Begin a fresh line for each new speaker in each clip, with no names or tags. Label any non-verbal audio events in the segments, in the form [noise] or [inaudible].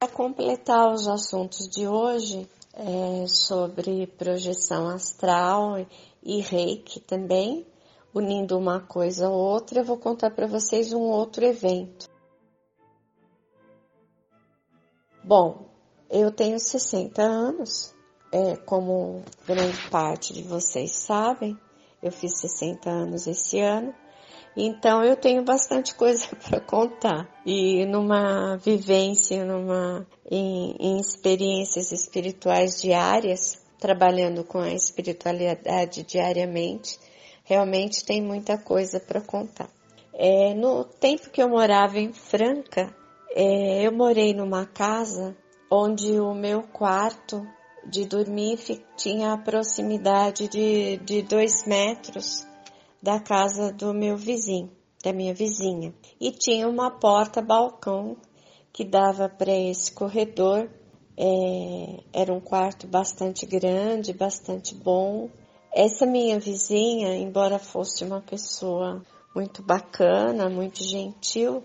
Para completar os assuntos de hoje, é, sobre projeção astral e reiki também, unindo uma coisa a outra, eu vou contar para vocês um outro evento. Bom, eu tenho 60 anos, é, como grande parte de vocês sabem, eu fiz 60 anos esse ano, então eu tenho bastante coisa [laughs] para contar. E numa vivência, numa em, em experiências espirituais diárias, trabalhando com a espiritualidade diariamente, realmente tem muita coisa para contar. É, no tempo que eu morava em Franca, é, eu morei numa casa onde o meu quarto de dormir tinha a proximidade de, de dois metros da casa do meu vizinho, da minha vizinha. E tinha uma porta-balcão que dava para esse corredor. É, era um quarto bastante grande, bastante bom. Essa minha vizinha, embora fosse uma pessoa muito bacana, muito gentil,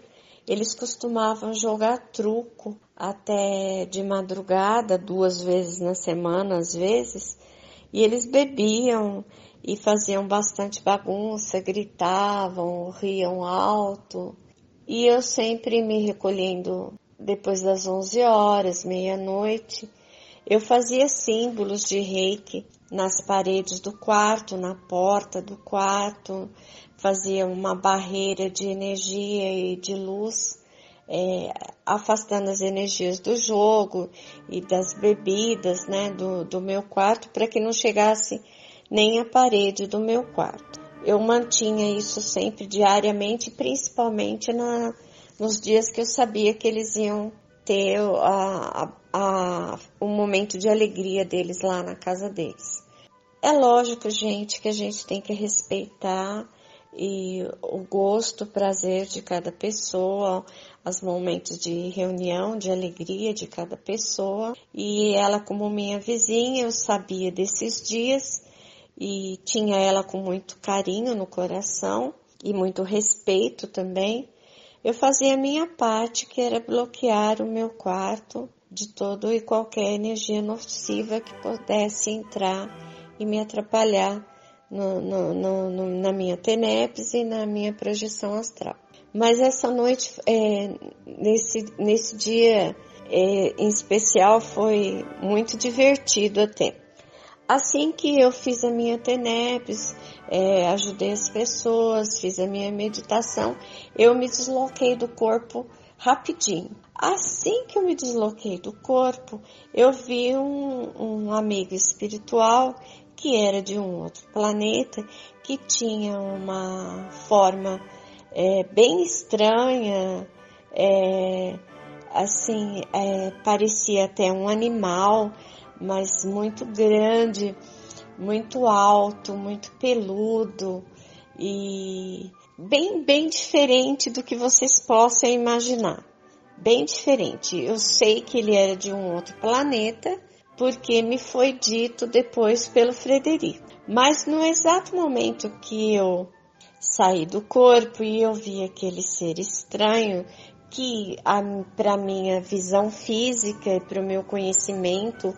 eles costumavam jogar truco até de madrugada, duas vezes na semana, às vezes, e eles bebiam e faziam bastante bagunça, gritavam, riam alto. E eu sempre me recolhendo depois das 11 horas, meia-noite, eu fazia símbolos de reiki nas paredes do quarto, na porta do quarto, fazia uma barreira de energia e de luz, é, afastando as energias do jogo e das bebidas, né, do, do meu quarto, para que não chegasse nem a parede do meu quarto. Eu mantinha isso sempre diariamente, principalmente na, nos dias que eu sabia que eles iam ter a, a, a, o momento de alegria deles lá na casa deles. É lógico, gente, que a gente tem que respeitar e o gosto, o prazer de cada pessoa, os momentos de reunião, de alegria de cada pessoa. E ela, como minha vizinha, eu sabia desses dias e tinha ela com muito carinho no coração e muito respeito também. Eu fazia a minha parte, que era bloquear o meu quarto de todo e qualquer energia nociva que pudesse entrar e me atrapalhar no, no, no, na minha tenepse e na minha projeção astral. Mas essa noite, é, nesse, nesse dia é, em especial, foi muito divertido até. Assim que eu fiz a minha TENEPS, é, ajudei as pessoas, fiz a minha meditação, eu me desloquei do corpo rapidinho. Assim que eu me desloquei do corpo, eu vi um, um amigo espiritual que era de um outro planeta, que tinha uma forma é, bem estranha, é, assim, é, parecia até um animal, mas muito grande, muito alto, muito peludo e bem, bem diferente do que vocês possam imaginar. Bem diferente. Eu sei que ele era de um outro planeta, porque me foi dito depois pelo Frederico. Mas no exato momento que eu saí do corpo e eu vi aquele ser estranho que para minha visão física e para o meu conhecimento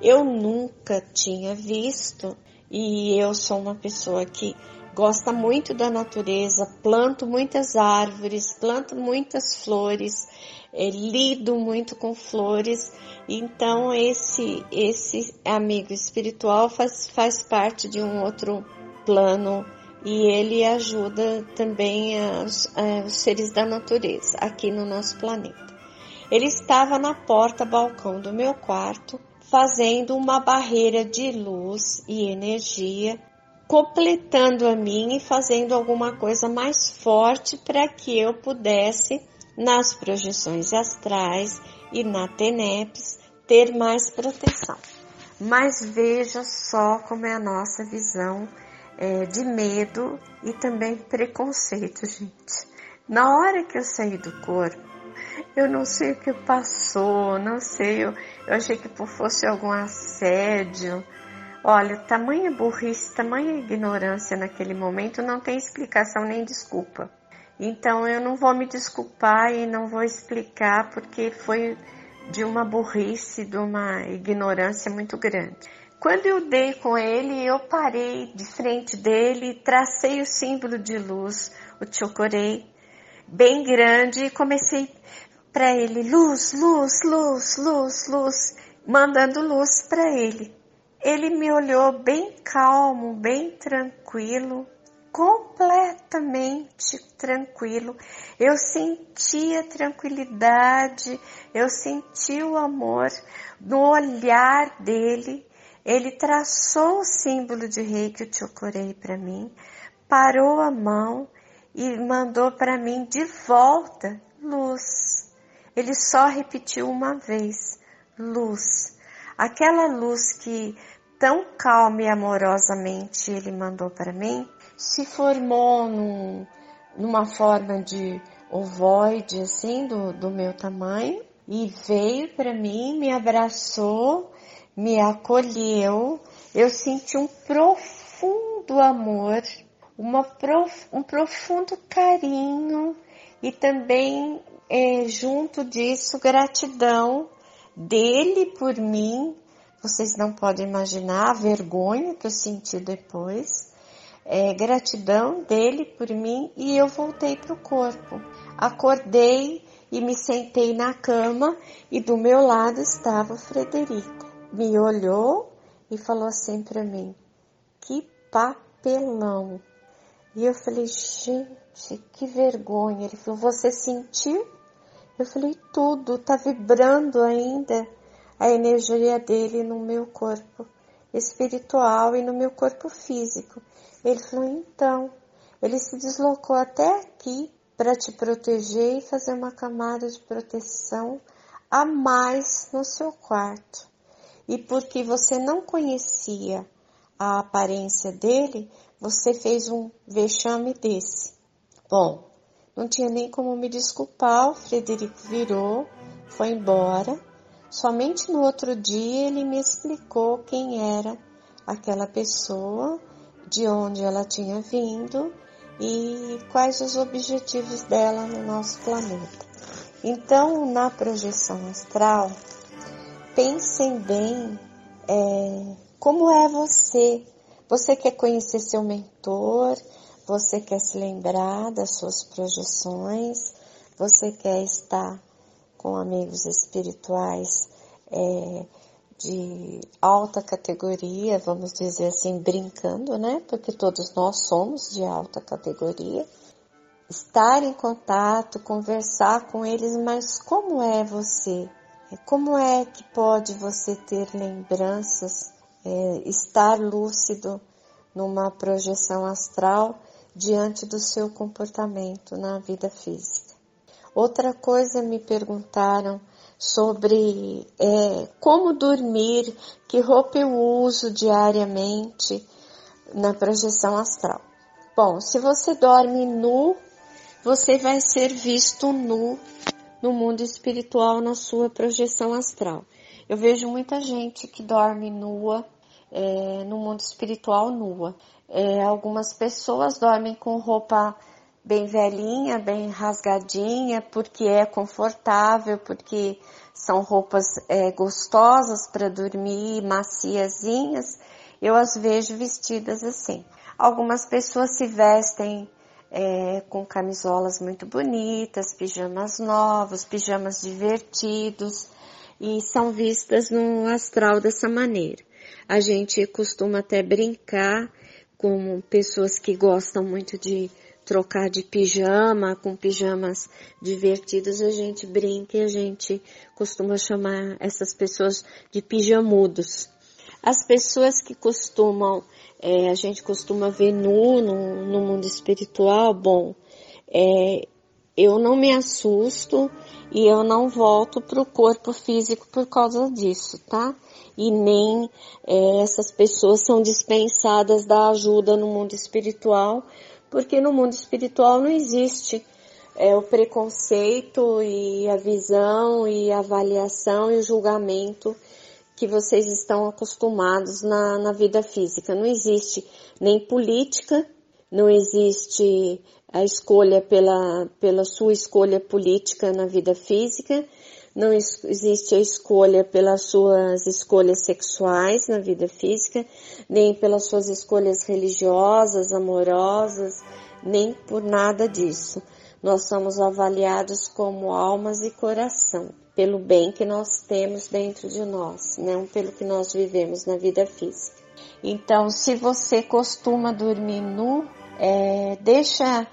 eu nunca tinha visto e eu sou uma pessoa que gosta muito da natureza, planto muitas árvores, planto muitas flores, é, lido muito com flores, então esse esse amigo espiritual faz, faz parte de um outro plano e ele ajuda também os seres da natureza aqui no nosso planeta. Ele estava na porta balcão do meu quarto fazendo uma barreira de luz e energia, completando a minha e fazendo alguma coisa mais forte para que eu pudesse, nas projeções astrais e na TENEPS, ter mais proteção. Mas veja só como é a nossa visão é, de medo e também preconceito, gente. Na hora que eu saí do corpo, eu não sei o que passou, não sei, eu, eu achei que fosse algum assédio. Olha, tamanha burrice, tamanha ignorância naquele momento não tem explicação nem desculpa. Então eu não vou me desculpar e não vou explicar porque foi de uma burrice, de uma ignorância muito grande. Quando eu dei com ele, eu parei de frente dele, tracei o símbolo de luz, o chocorei, bem grande, e comecei para ele: luz, luz, luz, luz, luz, mandando luz para ele. Ele me olhou bem calmo, bem tranquilo, completamente tranquilo. Eu senti a tranquilidade, eu senti o amor no olhar dele. Ele traçou o símbolo de rei que eu te ocorei para mim, parou a mão e mandou para mim de volta luz. Ele só repetiu uma vez: luz. Aquela luz que tão calma e amorosamente ele mandou para mim, se formou num, numa forma de ovoide, assim, do, do meu tamanho, e veio para mim, me abraçou, me acolheu. Eu senti um profundo amor, uma prof, um profundo carinho e também, é, junto disso, gratidão dele por mim. Vocês não podem imaginar a vergonha que eu senti depois. É, gratidão dele por mim e eu voltei para o corpo. Acordei e me sentei na cama e do meu lado estava o Frederico. Me olhou e falou assim para mim: Que papelão! E eu falei: Gente, que vergonha! Ele falou: Você sentiu? Eu falei, tudo, tá vibrando ainda a energia dele no meu corpo espiritual e no meu corpo físico. Ele falou, então, ele se deslocou até aqui para te proteger e fazer uma camada de proteção a mais no seu quarto. E porque você não conhecia a aparência dele, você fez um vexame desse. Bom, não tinha nem como me desculpar, o Frederico virou, foi embora. Somente no outro dia ele me explicou quem era aquela pessoa, de onde ela tinha vindo e quais os objetivos dela no nosso planeta. Então, na projeção astral, pensem bem é, como é você. Você quer conhecer seu mentor, você quer se lembrar das suas projeções? Você quer estar com amigos espirituais é, de alta categoria, vamos dizer assim, brincando, né? Porque todos nós somos de alta categoria. Estar em contato, conversar com eles, mas como é você? Como é que pode você ter lembranças, é, estar lúcido numa projeção astral diante do seu comportamento na vida física. Outra coisa me perguntaram sobre é, como dormir, que roupa eu uso diariamente na projeção astral. Bom, se você dorme nu, você vai ser visto nu no mundo espiritual na sua projeção astral. Eu vejo muita gente que dorme nua é, no mundo espiritual nua. É, algumas pessoas dormem com roupa bem velhinha, bem rasgadinha, porque é confortável, porque são roupas é, gostosas para dormir, maciazinhas. Eu as vejo vestidas assim. Algumas pessoas se vestem é, com camisolas muito bonitas, pijamas novos, pijamas divertidos e são vistas no astral dessa maneira. A gente costuma até brincar com pessoas que gostam muito de trocar de pijama, com pijamas divertidos, a gente brinca e a gente costuma chamar essas pessoas de pijamudos. As pessoas que costumam, é, a gente costuma ver nu no, no mundo espiritual, bom, é, eu não me assusto e eu não volto para o corpo físico por causa disso, tá? e nem é, essas pessoas são dispensadas da ajuda no mundo espiritual, porque no mundo espiritual não existe é, o preconceito e a visão e a avaliação e o julgamento que vocês estão acostumados na, na vida física. Não existe nem política, não existe a escolha pela, pela sua escolha política na vida física, não existe a escolha pelas suas escolhas sexuais na vida física, nem pelas suas escolhas religiosas, amorosas, nem por nada disso. Nós somos avaliados como almas e coração, pelo bem que nós temos dentro de nós, não pelo que nós vivemos na vida física. Então, se você costuma dormir nu, é, deixa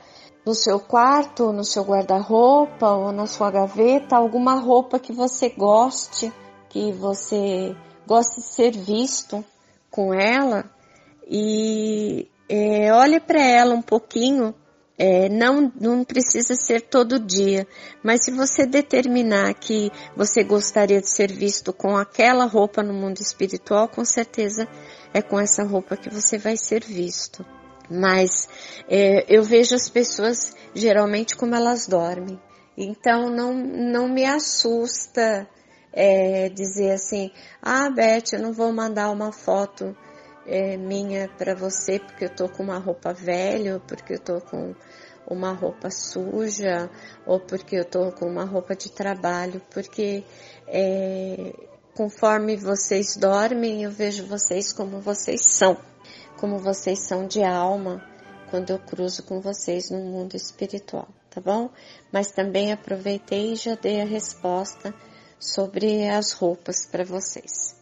no seu quarto, no seu guarda-roupa ou na sua gaveta alguma roupa que você goste, que você goste de ser visto com ela e é, olhe para ela um pouquinho. É, não, não precisa ser todo dia, mas se você determinar que você gostaria de ser visto com aquela roupa no mundo espiritual, com certeza é com essa roupa que você vai ser visto. Mas é, eu vejo as pessoas geralmente como elas dormem. Então não, não me assusta é, dizer assim, ah Beth, eu não vou mandar uma foto é, minha para você porque eu tô com uma roupa velha, ou porque eu tô com uma roupa suja, ou porque eu tô com uma roupa de trabalho, porque é, conforme vocês dormem, eu vejo vocês como vocês são como vocês são de alma quando eu cruzo com vocês no mundo espiritual, tá bom? Mas também aproveitei e já dei a resposta sobre as roupas para vocês.